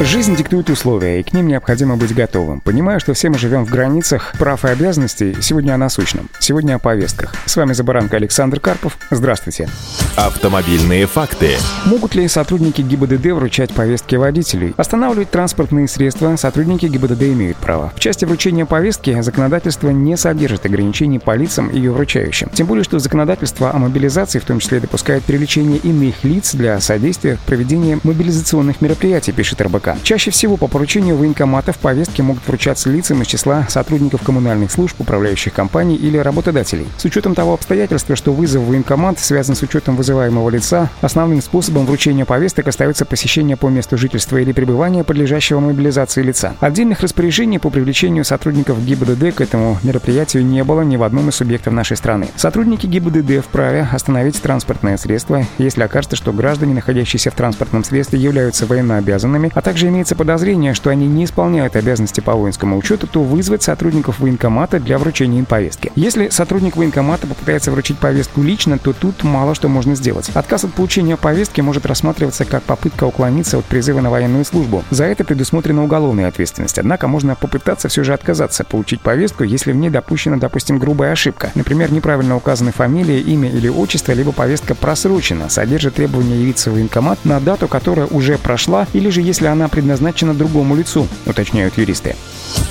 Жизнь диктует условия, и к ним необходимо быть готовым. Понимаю, что все мы живем в границах прав и обязанностей. Сегодня о насущном. Сегодня о повестках. С вами за баранка Александр Карпов. Здравствуйте. Автомобильные факты. Могут ли сотрудники ГИБДД вручать повестки водителей? Останавливать транспортные средства сотрудники ГИБДД имеют право. В части вручения повестки законодательство не содержит ограничений по лицам ее вручающим. Тем более, что законодательство о мобилизации в том числе допускает привлечение иных лиц для содействия в проведении мобилизационных мероприятий, пишет РБК. Чаще всего по поручению военкоматов повестки могут вручаться лицам из числа сотрудников коммунальных служб, управляющих компаний или работодателей. С учетом того обстоятельства, что вызов военкомат связан с учетом вызываемого лица, основным способом вручения повесток остается посещение по месту жительства или пребывания подлежащего мобилизации лица. Отдельных распоряжений по привлечению сотрудников ГИБДД к этому мероприятию не было ни в одном из субъектов нашей страны. Сотрудники ГИБДД вправе остановить транспортное средство, если окажется, что граждане, находящиеся в транспортном средстве, являются военнообязанными, а также также имеется подозрение, что они не исполняют обязанности по воинскому учету, то вызвать сотрудников военкомата для вручения им повестки. Если сотрудник военкомата попытается вручить повестку лично, то тут мало что можно сделать. Отказ от получения повестки может рассматриваться как попытка уклониться от призыва на военную службу. За это предусмотрена уголовная ответственность. Однако можно попытаться все же отказаться получить повестку, если в ней допущена, допустим, грубая ошибка. Например, неправильно указаны фамилия, имя или отчество, либо повестка просрочена, содержит требование явиться в военкомат на дату, которая уже прошла, или же если она предназначена другому лицу, уточняют юристы.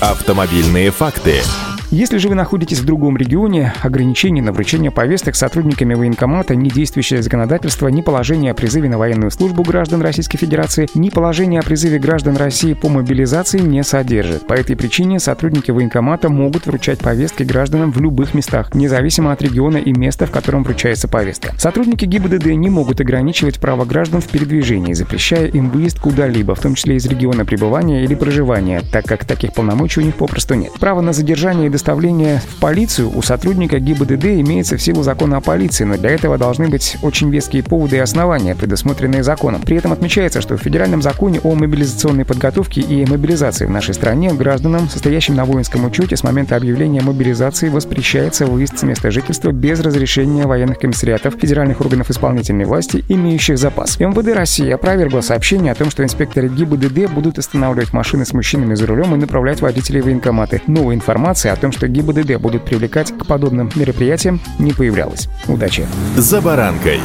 Автомобильные факты. Если же вы находитесь в другом регионе, ограничений на вручение повесток сотрудниками военкомата ни действующее законодательство, ни положение о призыве на военную службу граждан Российской Федерации, ни положение о призыве граждан России по мобилизации не содержит. По этой причине сотрудники военкомата могут вручать повестки гражданам в любых местах, независимо от региона и места, в котором вручается повестка. Сотрудники ГИБДД не могут ограничивать право граждан в передвижении, запрещая им выезд куда-либо, в том числе из региона пребывания или проживания, так как таких полномочий у них попросту нет. Право на задержание и доставление в полицию у сотрудника ГИБДД имеется в силу закона о полиции, но для этого должны быть очень веские поводы и основания, предусмотренные законом. При этом отмечается, что в Федеральном законе о мобилизационной подготовке и мобилизации в нашей стране гражданам, состоящим на воинском учете с момента объявления мобилизации, воспрещается выезд с места жительства без разрешения военных комиссариатов, федеральных органов исполнительной власти, имеющих запас. МВД России опровергло сообщение о том, что инспекторы ГИБДД будут останавливать машины с мужчинами за рулем и направлять водителей в военкоматы. Новая информация о том, том, что ГИБДД будут привлекать к подобным мероприятиям, не появлялось. Удачи! «За баранкой»